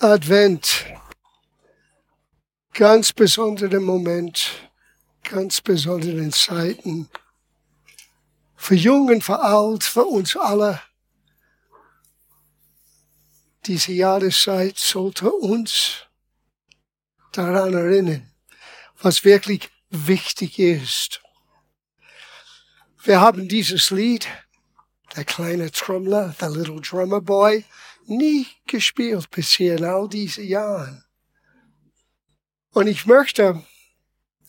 Advent. Ganz besonderer Moment, ganz besondere Zeiten. Für Jung und für Alt, für uns alle. Diese Jahreszeit sollte uns daran erinnern, was wirklich wichtig ist. Wir haben dieses Lied, der kleine Trommler, the little drummer boy, nie gespielt bisher in all diesen Jahren. Und ich möchte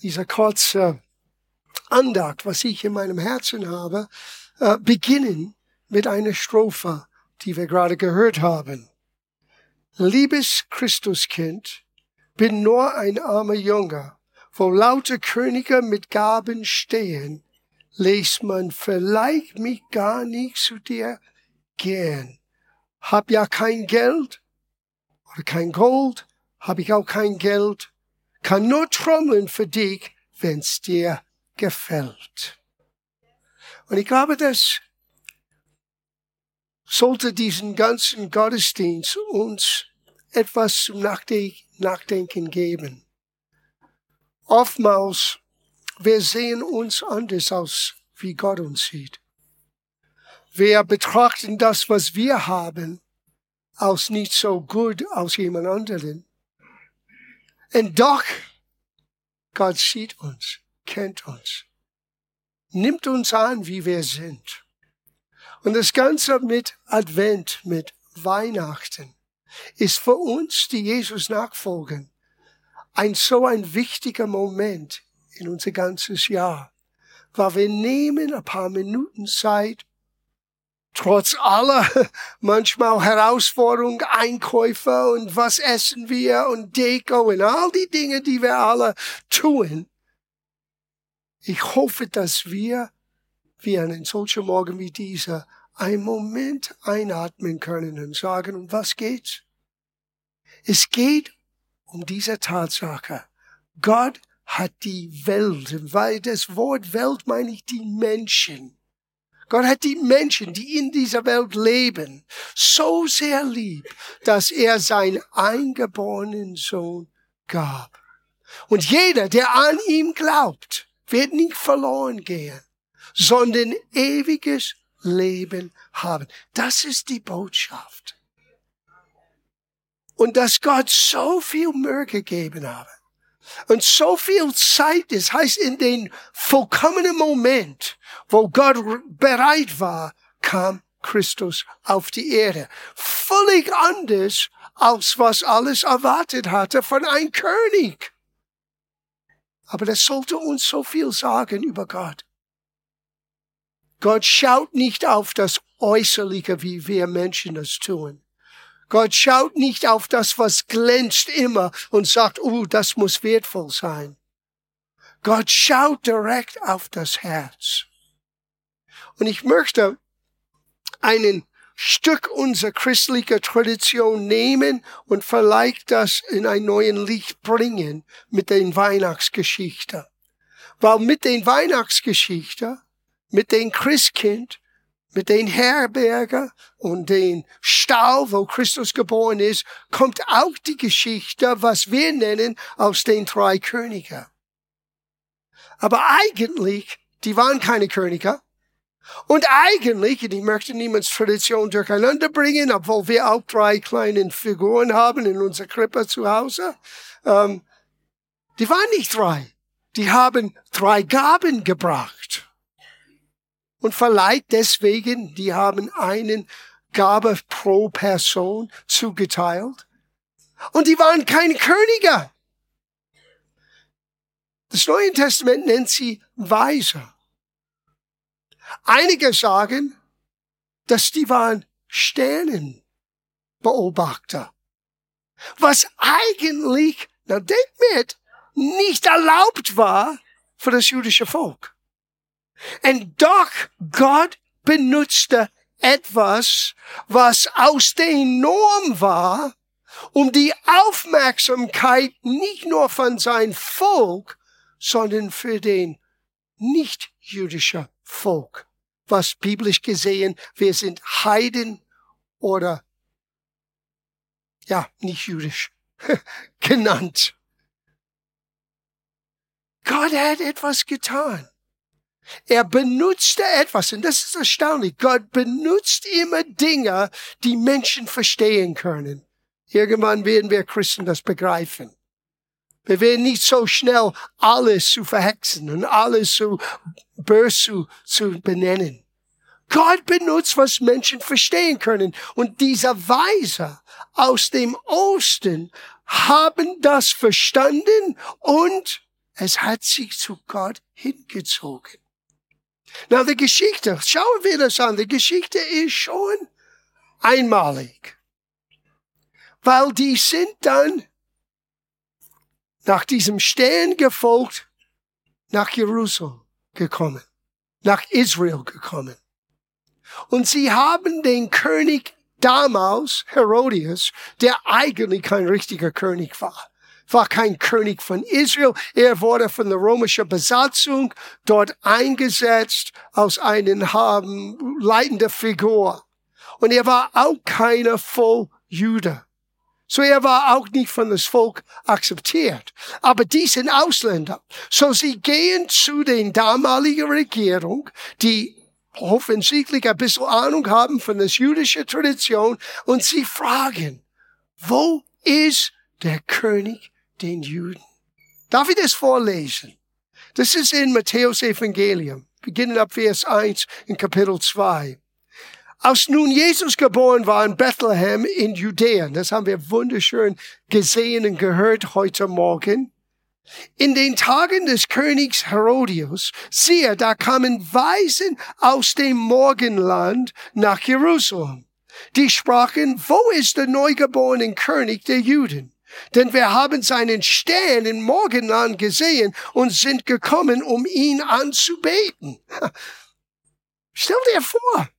diese kurze Andacht, was ich in meinem Herzen habe, äh, beginnen mit einer Strophe, die wir gerade gehört haben. Liebes Christuskind, bin nur ein armer Junge, wo lauter Könige mit Gaben stehen, lässt man vielleicht mich gar nicht zu dir gehen hab ja kein Geld oder kein Gold, hab ich auch kein Geld, kann nur trommeln für dich, wenn's dir gefällt. Und ich glaube, das sollte diesen ganzen Gottesdienst uns etwas zum Nachdenken geben. Oftmals, wir sehen uns anders aus, wie Gott uns sieht. Wir betrachten das, was wir haben, als nicht so gut als jemand anderen. Und doch, Gott sieht uns, kennt uns, nimmt uns an, wie wir sind. Und das Ganze mit Advent, mit Weihnachten, ist für uns, die Jesus nachfolgen, ein so ein wichtiger Moment in unser ganzes Jahr, weil wir nehmen ein paar Minuten Zeit, trotz aller manchmal Herausforderungen, Einkäufe und was essen wir und Deko und all die Dinge, die wir alle tun. Ich hoffe, dass wir, wie an einem solchen Morgen wie dieser, einen Moment einatmen können und sagen, um was geht's? Es geht um diese Tatsache. Gott hat die Welt, weil das Wort Welt meine ich die Menschen Gott hat die Menschen, die in dieser Welt leben, so sehr lieb, dass er seinen eingeborenen Sohn gab. Und jeder, der an ihm glaubt, wird nicht verloren gehen, sondern ewiges Leben haben. Das ist die Botschaft. Und dass Gott so viel Mühe gegeben habe und so viel Zeit ist, heißt in den vollkommenen Moment, wo Gott bereit war, kam Christus auf die Erde. Völlig anders, als was alles erwartet hatte von einem König. Aber das sollte uns so viel sagen über Gott. Gott schaut nicht auf das Äußerliche, wie wir Menschen das tun. Gott schaut nicht auf das, was glänzt immer und sagt, oh, das muss wertvoll sein. Gott schaut direkt auf das Herz. Und ich möchte einen Stück unserer christlichen Tradition nehmen und vielleicht das in ein neuen Licht bringen mit den Weihnachtsgeschichten. Weil mit den Weihnachtsgeschichten, mit den Christkind, mit den Herberger und den Stall, wo Christus geboren ist, kommt auch die Geschichte, was wir nennen, aus den drei Königen. Aber eigentlich, die waren keine Könige. Und eigentlich, ich möchte niemands Tradition durcheinander bringen, obwohl wir auch drei kleine Figuren haben in unserer Krippe zu Hause, ähm, die waren nicht drei. Die haben drei Gaben gebracht und vielleicht deswegen, die haben einen Gabe pro Person zugeteilt. Und die waren keine Könige. Das Neue Testament nennt sie Weise. Einige sagen, dass die waren Sternenbeobachter. Was eigentlich, na denk mit, nicht erlaubt war für das jüdische Volk. Und doch Gott benutzte etwas, was aus der Norm war, um die Aufmerksamkeit nicht nur von sein Volk, sondern für den nicht jüdischen Volk. Was biblisch gesehen, wir sind Heiden oder ja, nicht jüdisch, genannt. Gott hat etwas getan. Er benutzte etwas, und das ist erstaunlich. Gott benutzt immer Dinge, die Menschen verstehen können. Irgendwann werden wir Christen das begreifen. Wir werden nicht so schnell alles zu verhexen und alles zu böse zu benennen. Gott benutzt, was Menschen verstehen können. Und diese Weise aus dem Osten haben das verstanden und es hat sich zu Gott hingezogen. Na, die Geschichte, schauen wir das an. Die Geschichte ist schon einmalig. Weil die sind dann nach diesem Stern gefolgt nach Jerusalem gekommen, nach Israel gekommen. Und sie haben den König damals, Herodias, der eigentlich kein richtiger König war, war kein König von Israel. Er wurde von der römischen Besatzung dort eingesetzt als einen haben, leitende Figur. Und er war auch keiner Volljude. So er war auch nicht von das Volk akzeptiert. Aber die sind Ausländer. So sie gehen zu den damaligen Regierung, die offensichtlich ein bisschen Ahnung haben von der jüdischen Tradition und sie fragen, wo ist der König den Juden? Darf ich das vorlesen? Das ist in Matthäus Evangelium, beginnend ab Vers 1 in Kapitel 2. Als nun Jesus geboren war in Bethlehem in Judäa, das haben wir wunderschön gesehen und gehört heute Morgen, in den Tagen des Königs Herodias, siehe, da kamen Weisen aus dem Morgenland nach Jerusalem. Die sprachen, wo ist der neugeborene König der Juden? Denn wir haben seinen Stern im Morgenland gesehen und sind gekommen, um ihn anzubeten. Stell dir vor,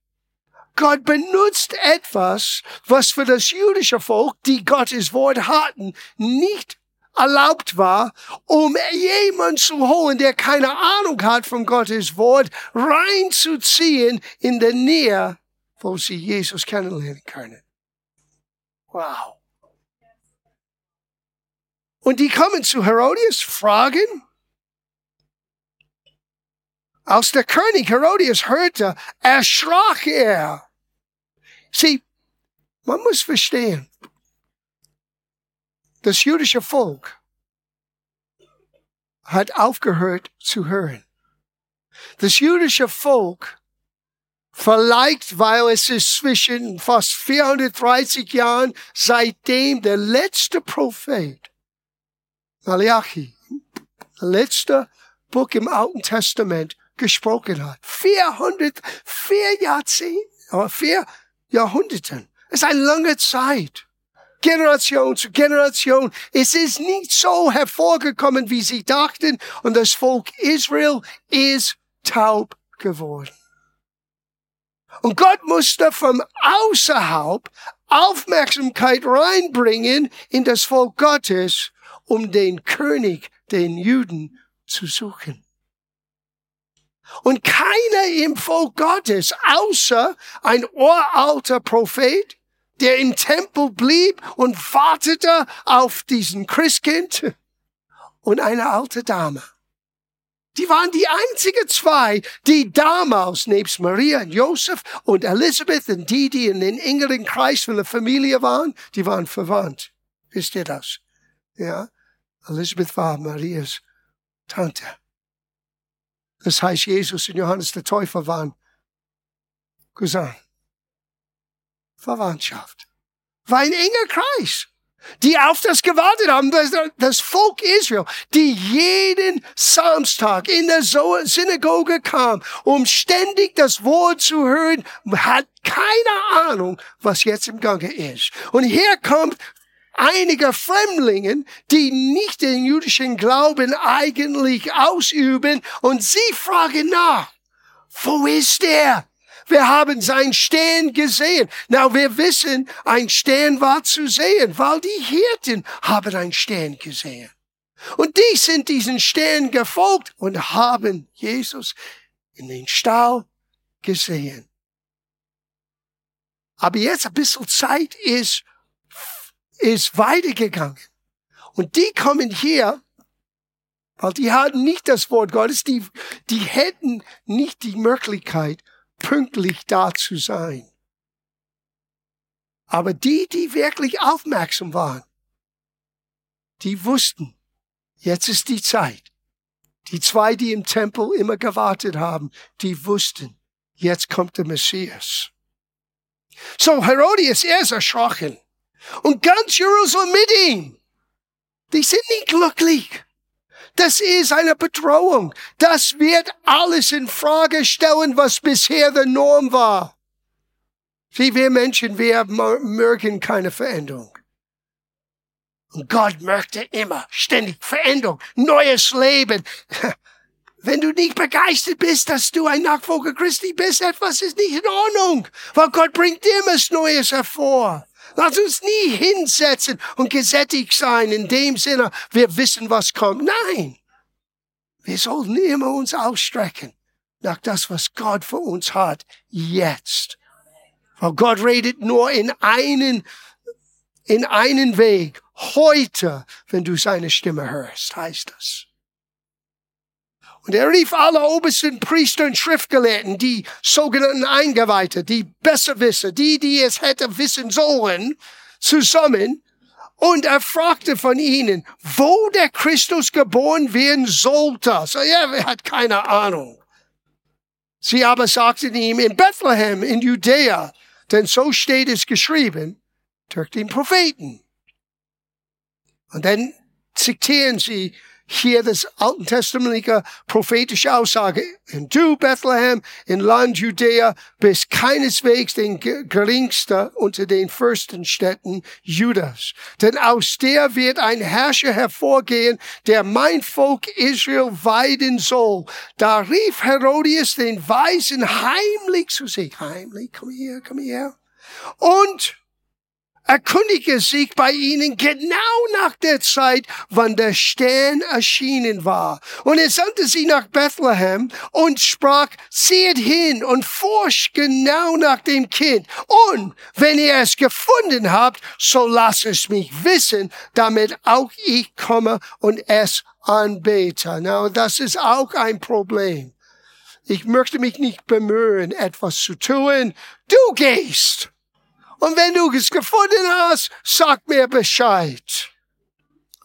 Gott benutzt etwas, was für das jüdische Volk, die Gottes Wort hatten, nicht erlaubt war, um jemand zu holen, der keine Ahnung hat von Gottes Wort, reinzuziehen in der Nähe, wo sie Jesus kennenlernen können. Wow. Und die kommen zu Herodias, fragen. Als der König Herodias hörte, erschrak er. Sieh, man muss verstehen, das jüdische Volk hat aufgehört zu hören. Das jüdische Volk, vielleicht weil es ist zwischen fast 430 Jahren, seitdem der letzte Prophet, Malachi, der letzte Buch im Alten Testament gesprochen hat. 400, vier Jahrzehnte, vier Jahrhunderten. Es ist eine lange Zeit. Generation zu Generation. Es ist nicht so hervorgekommen, wie sie dachten, und das Volk Israel ist taub geworden. Und Gott musste von außerhalb Aufmerksamkeit reinbringen in das Volk Gottes, um den König, den Juden, zu suchen. Und keiner im Volk Gottes, außer ein uralter Prophet, der im Tempel blieb und wartete auf diesen Christkind und eine alte Dame. Die waren die einzigen zwei, die damals nebst Maria und Josef und Elisabeth und die, die in den engeren Kreis von der Familie waren, die waren verwandt. Wisst ihr das? Ja. Elisabeth war Marias Tante. Das heißt, Jesus und Johannes der Täufer waren Cousin. Verwandtschaft. War ein enger Kreis, die auf das gewartet haben, das, Volk Israel, die jeden Samstag in der Synagoge kam, um ständig das Wort zu hören, hat keine Ahnung, was jetzt im Gange ist. Und hier kommt einige Fremdlingen, die nicht den jüdischen Glauben eigentlich ausüben, und sie fragen nach, wo ist er? Wir haben sein Stern gesehen. Na, wir wissen, ein Stern war zu sehen, weil die Hirten haben ein Stern gesehen. Und die sind diesen Stern gefolgt und haben Jesus in den Stall gesehen. Aber jetzt ein bisschen Zeit ist ist weitergegangen. Und die kommen hier, weil die hatten nicht das Wort Gottes, die, die hätten nicht die Möglichkeit, pünktlich da zu sein. Aber die, die wirklich aufmerksam waren, die wussten, jetzt ist die Zeit. Die zwei, die im Tempel immer gewartet haben, die wussten, jetzt kommt der Messias. So Herodias, er ist erschrocken. Und ganz Jerusalem mit ihm. Die sind nicht glücklich. Das ist eine Bedrohung. Das wird alles in Frage stellen, was bisher der Norm war. Sieh, wir Menschen, wir mögen keine Veränderung. Und Gott möchte immer ständig Veränderung, neues Leben. Wenn du nicht begeistert bist, dass du ein Nachfolger Christi bist, etwas ist nicht in Ordnung, weil Gott bringt immer Neues hervor. Lass uns nie hinsetzen und gesättigt sein in dem Sinne, wir wissen, was kommt. Nein. Wir sollten immer uns ausstrecken nach das, was Gott für uns hat, jetzt. Weil Gott redet nur in einen, in einen Weg. Heute, wenn du seine Stimme hörst, heißt das. Und er rief alle obersten Priester und Schriftgelehrten, die sogenannten Eingeweihte, die Besserwisser, die, die es hätte wissen sollen, zusammen. Und er fragte von ihnen, wo der Christus geboren werden sollte. So, ja, er hat keine Ahnung. Sie aber sagten ihm, in Bethlehem, in Judäa, denn so steht es geschrieben durch den Propheten. Und dann zitieren sie hier das Alten Testamentliche prophetische Aussage. Und du, Bethlehem, in Land Judäa, bist keineswegs den geringste unter den Fürstenstädten Judas. Denn aus der wird ein Herrscher hervorgehen, der mein Volk Israel weiden soll. Da rief Herodias den Weisen heimlich zu sich. Heimlich, komm her, komm her. Und erkundige sich bei ihnen genau nach der Zeit, wann der Stern erschienen war. Und er sandte sie nach Bethlehem und sprach, seht hin und forscht genau nach dem Kind. Und wenn ihr es gefunden habt, so lasst es mich wissen, damit auch ich komme und es anbete. Now, das ist auch ein Problem. Ich möchte mich nicht bemühen, etwas zu tun. Du gehst. Und wenn du es gefunden hast, sag mir Bescheid.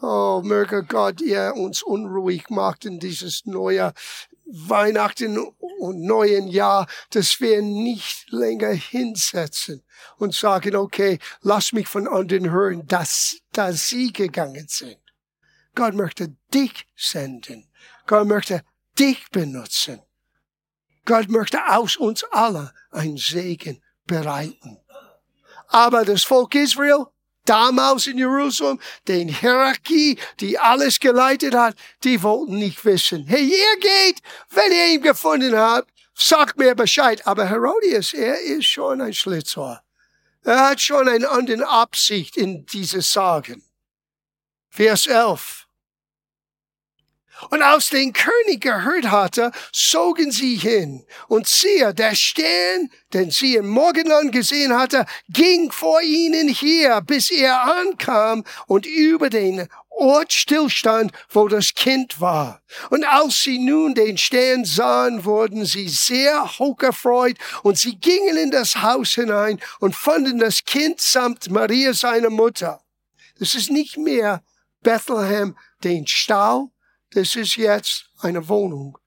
Oh, möge Gott ihr uns unruhig macht in dieses neue Weihnachten und neuen Jahr, dass wir nicht länger hinsetzen und sagen, okay, lass mich von anderen hören, dass, dass sie gegangen sind. Gott möchte dich senden. Gott möchte dich benutzen. Gott möchte aus uns alle ein Segen bereiten. Aber das Volk Israel, damals in Jerusalem, den Hierarchie, die alles geleitet hat, die wollten nicht wissen. Hey, ihr geht, wenn ihr ihn gefunden habt, sagt mir Bescheid. Aber Herodias, er ist schon ein Schlitzohr. Er hat schon eine andere Absicht in dieses Sagen. Vers 11. Und als den König gehört hatte, zogen sie hin. Und siehe, der Stern, den sie im Morgenland gesehen hatte, ging vor ihnen hier, bis er ankam und über den Ort stillstand, wo das Kind war. Und als sie nun den Stern sahen, wurden sie sehr hocherfreut und sie gingen in das Haus hinein und fanden das Kind samt Maria, seine Mutter. Das ist nicht mehr Bethlehem, den Stall, das ist jetzt eine Wohnung,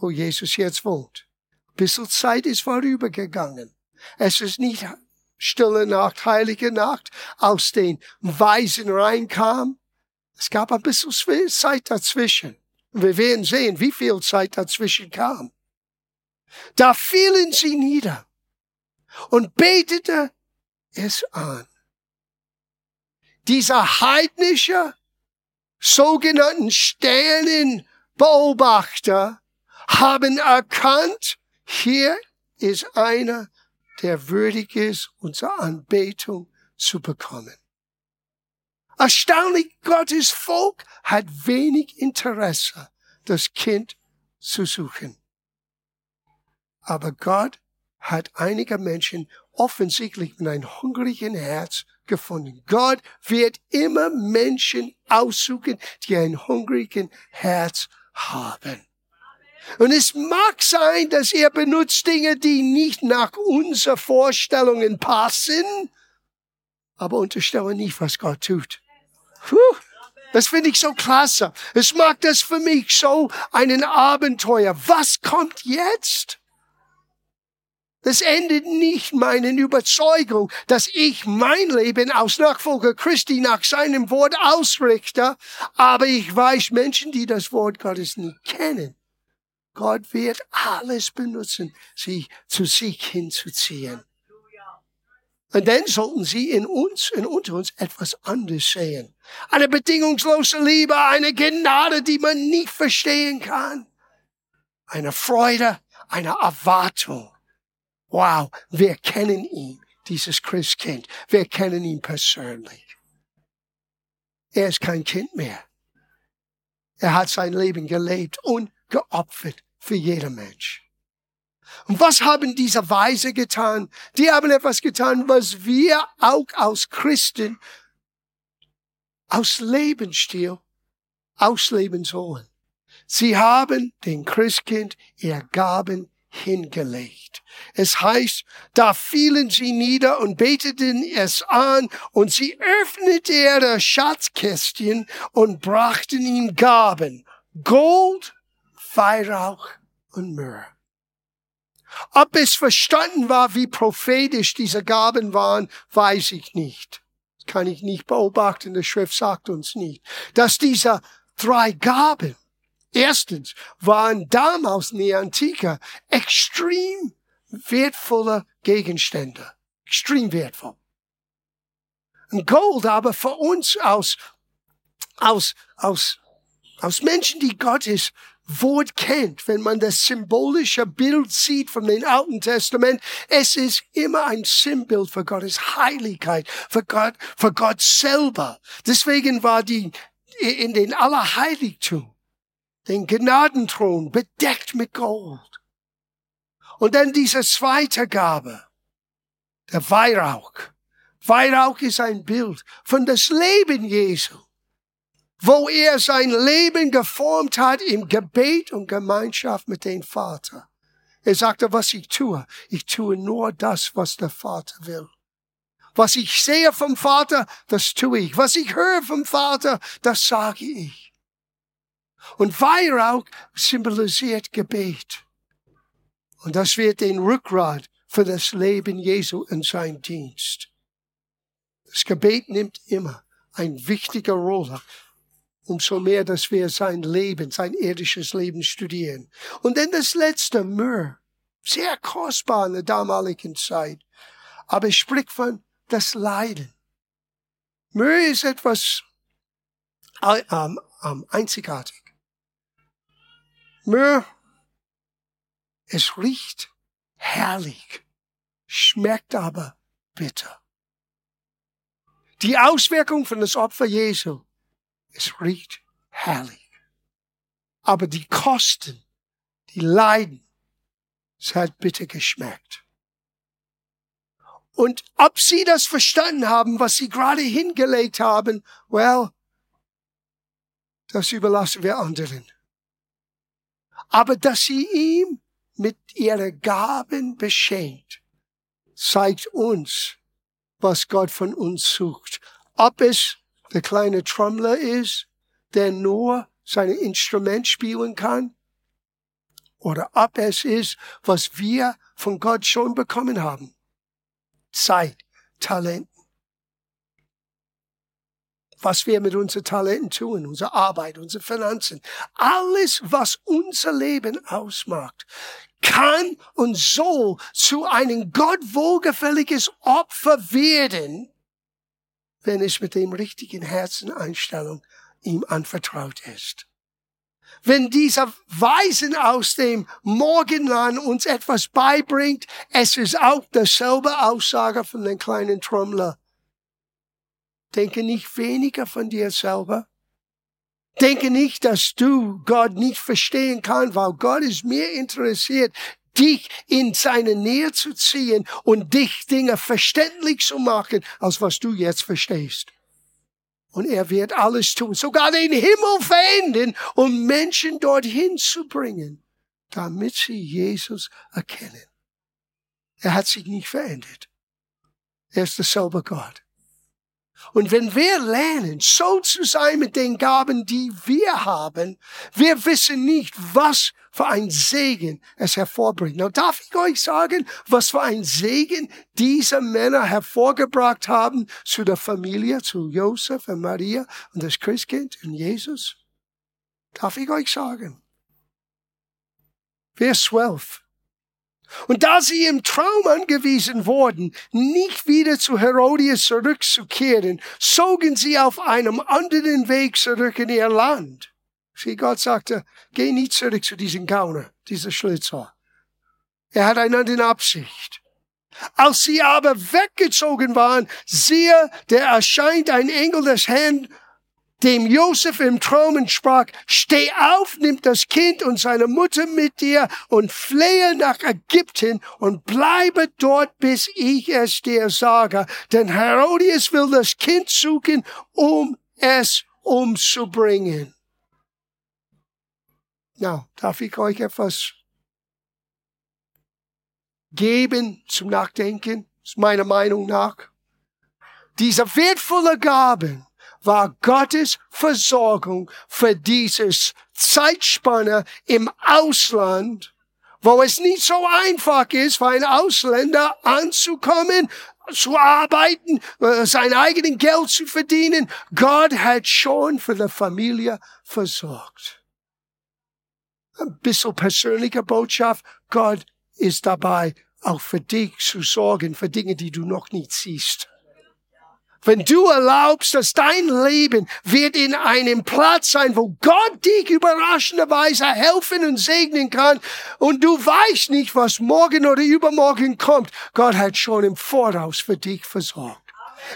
wo Jesus jetzt wohnt. Ein bisschen Zeit ist vorübergegangen. Es ist nicht stille Nacht, heilige Nacht, aus den Weisen reinkam. Es gab ein bisschen Zeit dazwischen. Wir werden sehen, wie viel Zeit dazwischen kam. Da fielen sie nieder und betete es an. Dieser heidnische, sogenannten Sternenbeobachter haben erkannt, hier ist einer, der würdig ist, unsere Anbetung zu bekommen. Erstaunlich, Gottes Volk hat wenig Interesse, das Kind zu suchen. Aber Gott hat einige Menschen offensichtlich mit einem hungrigen Herz gefunden. Gott wird immer Menschen aussuchen, die ein hungrigen Herz haben. Und es mag sein, dass er benutzt Dinge, die nicht nach unseren Vorstellungen passen, aber unterstelle nicht, was Gott tut. Puh, das finde ich so klasse. Es mag das für mich so ein Abenteuer. Was kommt jetzt? Das endet nicht meinen Überzeugung, dass ich mein Leben aus Nachfolger Christi nach seinem Wort ausrichte, aber ich weiß Menschen, die das Wort Gottes nicht kennen. Gott wird alles benutzen, sie zu sich hinzuziehen. Und dann sollten sie in uns, in unter uns etwas anderes sehen. Eine bedingungslose Liebe, eine Gnade, die man nicht verstehen kann. Eine Freude, eine Erwartung. Wow, wir kennen ihn, dieses Christkind. Wir kennen ihn persönlich. Er ist kein Kind mehr. Er hat sein Leben gelebt und geopfert für jeder Mensch. Und was haben diese Weise getan? Die haben etwas getan, was wir auch aus Christen, aus Lebensstil ausleben sollen. Sie haben den Christkind ihr Gaben hingelegt. Es heißt, da fielen sie nieder und beteten es an, und sie öffnete ihre Schatzkästchen und brachten ihm Gaben, Gold, Weihrauch und Myrrhe. Ob es verstanden war, wie prophetisch diese Gaben waren, weiß ich nicht. Das kann ich nicht beobachten. Die Schrift sagt uns nicht. Dass diese drei Gaben Erstens waren damals in der Antike extrem wertvolle Gegenstände. Extrem wertvoll. Und Gold aber für uns aus, aus, aus, aus Menschen, die Gottes Wort kennt, wenn man das symbolische Bild sieht von dem Alten Testament, es ist immer ein Sinnbild für Gottes Heiligkeit, für Gott, für Gott selber. Deswegen war die in den Allerheiligtum den Gnadenthron bedeckt mit Gold. Und dann diese zweite Gabe, der Weihrauch. Weihrauch ist ein Bild von das Leben Jesu, wo er sein Leben geformt hat im Gebet und Gemeinschaft mit dem Vater. Er sagte, was ich tue, ich tue nur das, was der Vater will. Was ich sehe vom Vater, das tue ich. Was ich höre vom Vater, das sage ich. Und Weihrauch symbolisiert Gebet. Und das wird den Rückgrat für das Leben Jesu in seinem Dienst. Das Gebet nimmt immer eine wichtige Rolle. Umso mehr, dass wir sein Leben, sein irdisches Leben studieren. Und dann das letzte, Myrrh. Sehr kostbar in der damaligen Zeit. Aber es spricht von das Leiden. Myrrh ist etwas ähm, ähm, einzigartig. Myrrh, es riecht herrlich, schmeckt aber bitter. Die Auswirkung von das Opfer Jesu, es riecht herrlich. Aber die Kosten, die Leiden, es hat bitter geschmeckt. Und ob sie das verstanden haben, was sie gerade hingelegt haben, well, das überlassen wir anderen aber dass sie ihm mit ihren Gaben beschenkt, zeigt uns, was Gott von uns sucht. Ob es der kleine Trommler ist, der nur sein Instrument spielen kann, oder ob es ist, was wir von Gott schon bekommen haben. Zeit, Talent, was wir mit unseren Talenten tun, unsere Arbeit, unsere Finanzen, alles, was unser Leben ausmacht, kann und soll zu einem Gott wohlgefälliges Opfer werden, wenn es mit dem richtigen Herzeneinstellung ihm anvertraut ist. Wenn dieser Weisen aus dem Morgenland uns etwas beibringt, es ist auch dasselbe Aussage von den kleinen Trommler. Denke nicht weniger von dir selber. Denke nicht, dass du Gott nicht verstehen kannst, weil Gott ist mehr interessiert, dich in seine Nähe zu ziehen und dich Dinge verständlich zu machen, als was du jetzt verstehst. Und er wird alles tun, sogar den Himmel verändern, um Menschen dorthin zu bringen, damit sie Jesus erkennen. Er hat sich nicht verändert. Er ist derselbe Gott. Und wenn wir lernen, so zu sein mit den Gaben, die wir haben, wir wissen nicht, was für ein Segen es hervorbringt. Now darf ich euch sagen, was für ein Segen diese Männer hervorgebracht haben zu der Familie, zu Josef und Maria und das Christkind und Jesus? Darf ich euch sagen? Vers 12. Und da sie im Traum angewiesen wurden, nicht wieder zu Herodias zurückzukehren, zogen sie auf einem anderen Weg zurück in ihr Land. Sieh, Gott sagte, geh nicht zurück zu diesem Gauner, dieser Schlitzer. Er hat eine andere Absicht. Als sie aber weggezogen waren, siehe, der erscheint ein Engel des Herrn dem Josef im Traum entsprach, steh auf, nimm das Kind und seine Mutter mit dir und flehe nach Ägypten und bleibe dort, bis ich es dir sage. Denn Herodias will das Kind suchen, um es umzubringen. Na, darf ich euch etwas geben zum Nachdenken? Ist meiner Meinung nach. Diese wertvolle Gaben, war Gottes Versorgung für dieses Zeitspanne im Ausland, wo es nicht so einfach ist, für einen Ausländer anzukommen, zu arbeiten, äh, sein eigenes Geld zu verdienen. Gott hat schon für die Familie versorgt. Ein bisschen persönliche Botschaft. Gott ist dabei, auch für dich zu sorgen, für Dinge, die du noch nicht siehst. Wenn du erlaubst, dass dein Leben wird in einem Platz sein, wo Gott dich überraschenderweise helfen und segnen kann und du weißt nicht, was morgen oder übermorgen kommt, Gott hat schon im Voraus für dich versorgt.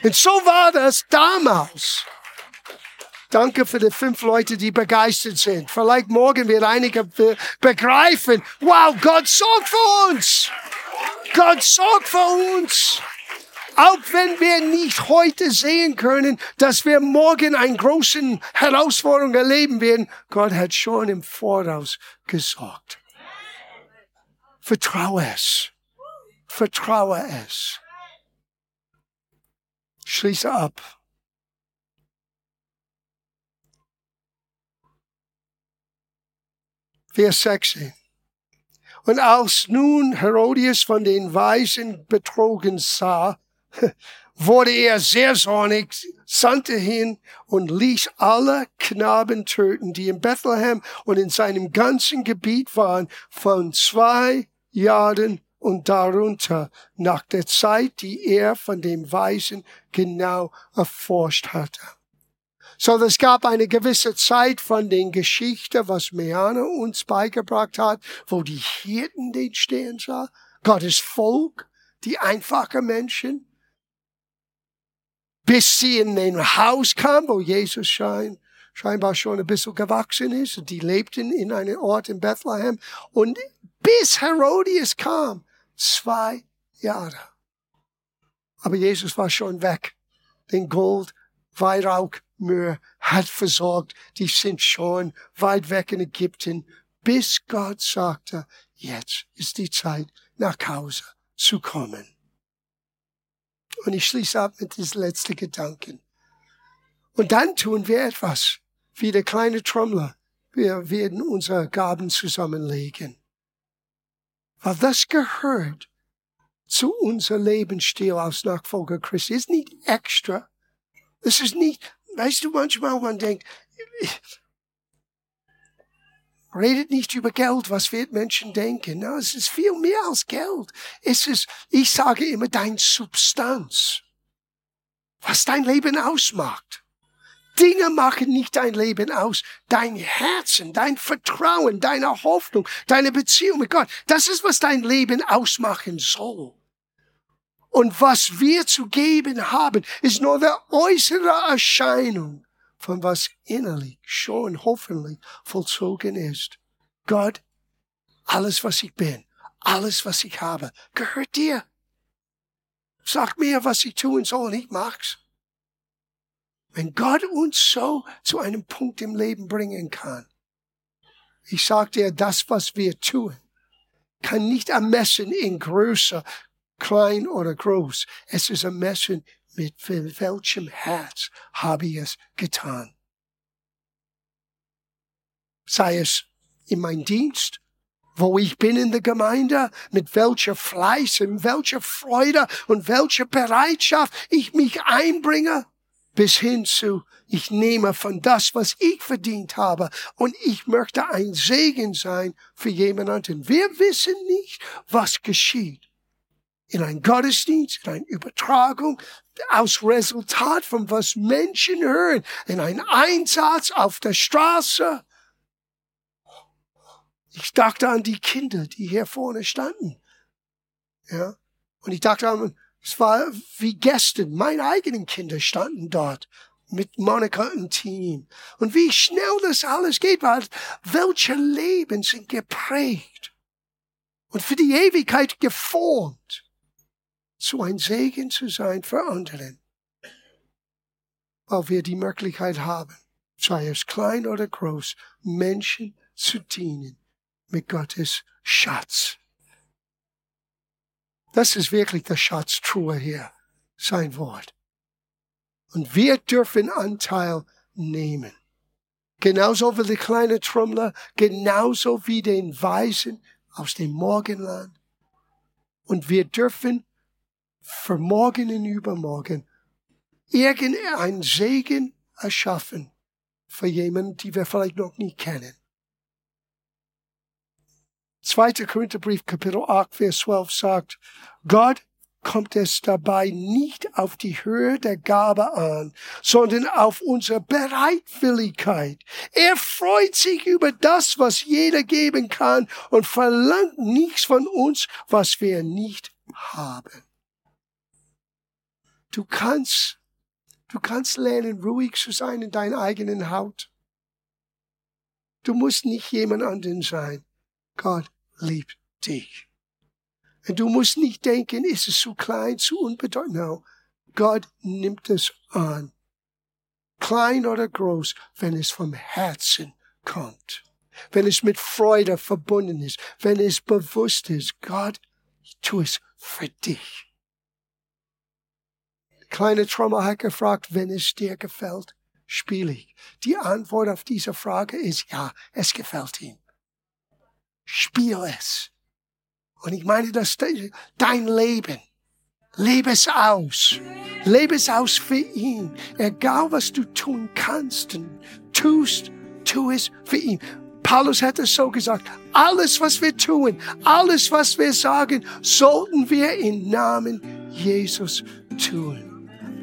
Und so war das damals. Danke für die fünf Leute, die begeistert sind. Vielleicht morgen wird einige begreifen, wow, Gott sorgt für uns. Gott sorgt für uns. Auch wenn wir nicht heute sehen können, dass wir morgen eine große Herausforderung erleben werden, Gott hat schon im Voraus gesorgt. Vertraue es. Vertraue es. Schließe ab. Vers 16. Und als nun Herodias von den Weisen betrogen sah, wurde er sehr zornig, sandte hin und ließ alle Knaben töten, die in Bethlehem und in seinem ganzen Gebiet waren, von zwei Jahren und darunter, nach der Zeit, die er von dem Weisen genau erforscht hatte. So, es gab eine gewisse Zeit von den Geschichten, was Meana uns beigebracht hat, wo die Hirten den stehen sah, Gottes Volk, die einfachen Menschen, bis sie in ein Haus kam, wo Jesus schein, scheinbar schon ein bisschen gewachsen ist. Die lebten in einem Ort in Bethlehem. Und bis Herodias kam, zwei Jahre. Aber Jesus war schon weg. Den Gold, Weihrauch, Mühe hat versorgt. Die sind schon weit weg in Ägypten, bis Gott sagte, jetzt ist die Zeit, nach Hause zu kommen. Und ich schließe ab mit diesem letzten Gedanken. Und dann tun wir etwas, wie der kleine Trommler. Wir werden unsere Gaben zusammenlegen. Weil das gehört zu unserem Lebensstil als Nachfolger Christi. Es ist nicht extra. Es ist nicht, weißt du, manchmal man denkt, Redet nicht über Geld, was wird Menschen denken. No, es ist viel mehr als Geld. Es ist, ich sage immer, dein Substanz. Was dein Leben ausmacht. Dinge machen nicht dein Leben aus. Dein Herzen, dein Vertrauen, deine Hoffnung, deine Beziehung mit Gott. Das ist, was dein Leben ausmachen soll. Und was wir zu geben haben, ist nur der äußere Erscheinung von was innerlich schon hoffentlich vollzogen ist. Gott, alles was ich bin, alles, was ich habe, gehört dir. Sag mir, was ich tun soll und ich mach's. Wenn Gott uns so zu einem Punkt im Leben bringen kann, ich sag dir, das, was wir tun, kann nicht ermessen in Größe, klein oder groß. Es ist ermessen, mit welchem Herz habe ich es getan. Sei es in meinem Dienst, wo ich bin in der Gemeinde, mit welcher Fleiß, in welcher Freude und welcher Bereitschaft ich mich einbringe, bis hin zu, ich nehme von das, was ich verdient habe, und ich möchte ein Segen sein für jemanden. Wir wissen nicht, was geschieht. In einem Gottesdienst, in einer Übertragung, aus Resultat von was Menschen hören, in einem Einsatz auf der Straße. Ich dachte an die Kinder, die hier vorne standen. Ja. Und ich dachte an, es war wie gestern, meine eigenen Kinder standen dort mit Monika und Team. Und wie schnell das alles geht, weil welche Leben sind geprägt und für die Ewigkeit geformt, zu ein Segen zu sein für anderen. Weil wir die Möglichkeit haben, sei es klein oder groß, Menschen zu dienen mit Gottes Schatz. Das ist wirklich der Schatztruhe hier, sein Wort. Und wir dürfen Anteil nehmen. Genauso wie der kleine Trommler, genauso wie den Weisen aus dem Morgenland. Und wir dürfen für morgen und übermorgen irgendein Segen erschaffen für jemanden, die wir vielleicht noch nie kennen. 2. Korintherbrief Kapitel 8, Vers 12 sagt, Gott kommt es dabei nicht auf die Höhe der Gabe an, sondern auf unsere Bereitwilligkeit. Er freut sich über das, was jeder geben kann und verlangt nichts von uns, was wir nicht haben. Du kannst, du kannst lernen, ruhig zu sein in deiner eigenen Haut. Du musst nicht jemand anderen sein. Gott liebt dich. Und du musst nicht denken, ist es zu klein, zu unbedeutend. No. Gott nimmt es an. Klein oder groß, wenn es vom Herzen kommt. Wenn es mit Freude verbunden ist. Wenn es bewusst ist. Gott, ich tue es für dich. Kleine Trommel hat gefragt, wenn es dir gefällt, spiele ich. Die Antwort auf diese Frage ist ja, es gefällt ihm. Spiel es. Und ich meine, dass dein Leben, lebe es aus. Lebe es aus für ihn. Egal was du tun kannst und tust, tu es für ihn. Paulus hat es so gesagt, alles was wir tun, alles was wir sagen, sollten wir im Namen Jesus tun.